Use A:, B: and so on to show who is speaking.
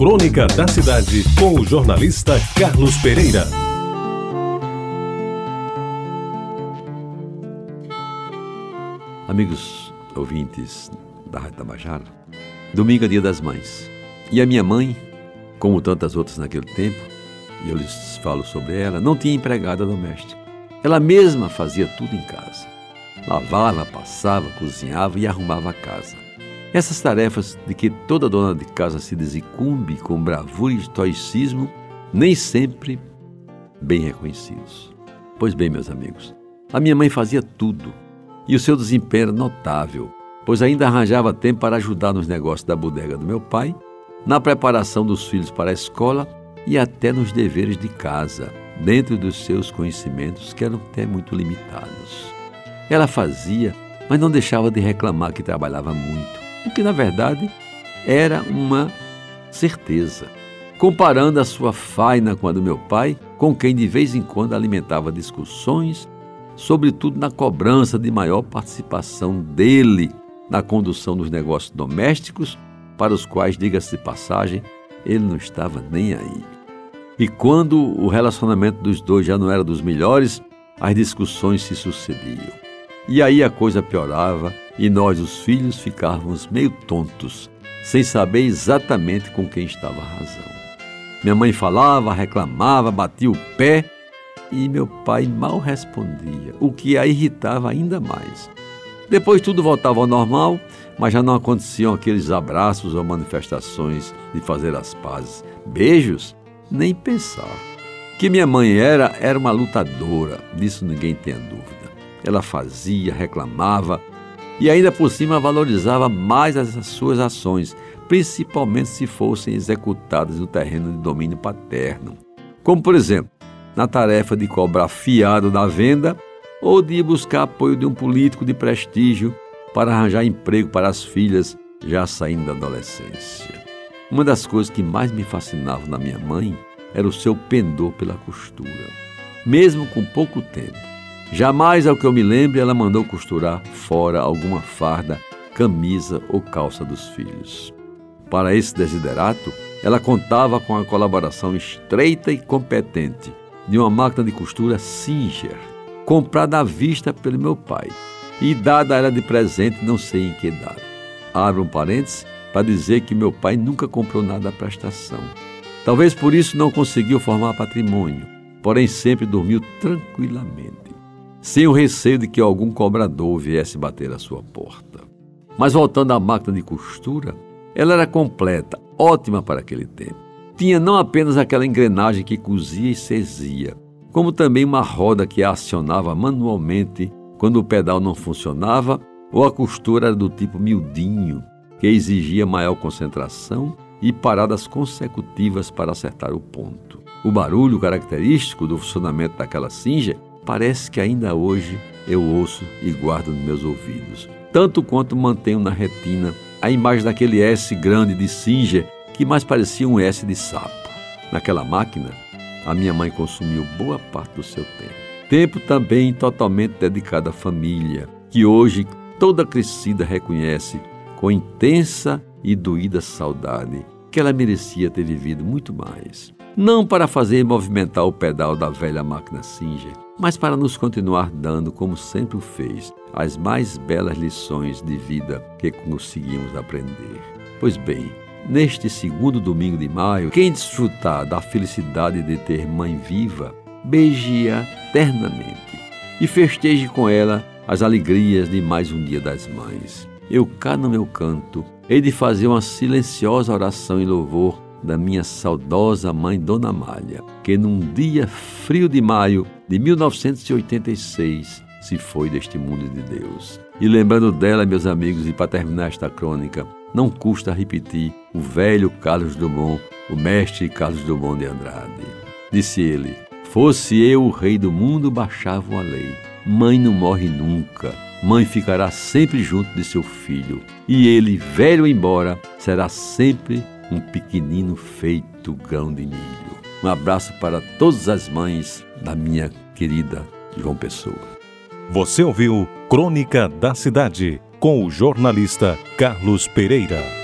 A: Crônica da Cidade, com o jornalista Carlos Pereira.
B: Amigos ouvintes da Rádio Tabajara, domingo é dia das mães. E a minha mãe, como tantas outras naquele tempo, e eu lhes falo sobre ela, não tinha empregada doméstica. Ela mesma fazia tudo em casa. Lavava, passava, cozinhava e arrumava a casa. Essas tarefas de que toda dona de casa se desincumbe com bravura e estoicismo, nem sempre bem reconhecidos. Pois bem, meus amigos, a minha mãe fazia tudo e o seu desempenho era notável, pois ainda arranjava tempo para ajudar nos negócios da bodega do meu pai, na preparação dos filhos para a escola e até nos deveres de casa, dentro dos seus conhecimentos que eram até muito limitados. Ela fazia, mas não deixava de reclamar que trabalhava muito, o que na verdade era uma certeza. Comparando a sua faina com a do meu pai, com quem de vez em quando alimentava discussões sobretudo na cobrança de maior participação dele na condução dos negócios domésticos, para os quais, diga-se de passagem, ele não estava nem aí. E quando o relacionamento dos dois já não era dos melhores, as discussões se sucediam. E aí a coisa piorava e nós, os filhos, ficávamos meio tontos, sem saber exatamente com quem estava a razão. Minha mãe falava, reclamava, batia o pé e meu pai mal respondia, o que a irritava ainda mais. Depois tudo voltava ao normal, mas já não aconteciam aqueles abraços ou manifestações de fazer as pazes. Beijos? Nem pensar. Que minha mãe era, era uma lutadora, disso ninguém tenha dúvida. Ela fazia, reclamava e ainda por cima valorizava mais as suas ações, principalmente se fossem executadas no terreno de domínio paterno. Como, por exemplo, na tarefa de cobrar fiado da venda ou de buscar apoio de um político de prestígio para arranjar emprego para as filhas já saindo da adolescência. Uma das coisas que mais me fascinava na minha mãe era o seu pendor pela costura. Mesmo com pouco tempo, jamais, ao que eu me lembre, ela mandou costurar fora alguma farda, camisa ou calça dos filhos. Para esse desiderato, ela contava com a colaboração estreita e competente de uma máquina de costura Singer, comprada à vista pelo meu pai e dada a ela de presente não sei em que data. Abro um parênteses para dizer que meu pai nunca comprou nada à prestação. Talvez por isso não conseguiu formar patrimônio, porém sempre dormiu tranquilamente, sem o receio de que algum cobrador viesse bater à sua porta. Mas voltando à máquina de costura, ela era completa, ótima para aquele tempo tinha não apenas aquela engrenagem que cosia e cesia, como também uma roda que a acionava manualmente quando o pedal não funcionava ou a costura era do tipo miudinho, que exigia maior concentração e paradas consecutivas para acertar o ponto. O barulho característico do funcionamento daquela cinja parece que ainda hoje eu ouço e guardo nos meus ouvidos, tanto quanto mantenho na retina a imagem daquele S grande de Singer que mais parecia um S de sapo. Naquela máquina, a minha mãe consumiu boa parte do seu tempo. Tempo também totalmente dedicado à família, que hoje toda crescida reconhece com intensa e doída saudade que ela merecia ter vivido muito mais. Não para fazer movimentar o pedal da velha máquina Singer, mas para nos continuar dando, como sempre o fez, as mais belas lições de vida que conseguimos aprender. Pois bem, Neste segundo domingo de maio, quem desfrutar da felicidade de ter mãe viva, beije-a ternamente e festeje com ela as alegrias de mais um dia das mães. Eu cá no meu canto, hei de fazer uma silenciosa oração em louvor da minha saudosa mãe Dona Malha, que num dia frio de maio de 1986 se foi deste mundo de Deus. E lembrando dela, meus amigos, e para terminar esta crônica, não custa repetir o velho Carlos Drummond, o mestre Carlos Drummond de Andrade. Disse ele: Fosse eu o rei do mundo, baixava a lei. Mãe não morre nunca. Mãe ficará sempre junto de seu filho. E ele, velho embora, será sempre um pequenino feito grão de milho. Um abraço para todas as mães da minha querida João Pessoa.
A: Você ouviu Crônica da Cidade com o jornalista Carlos Pereira.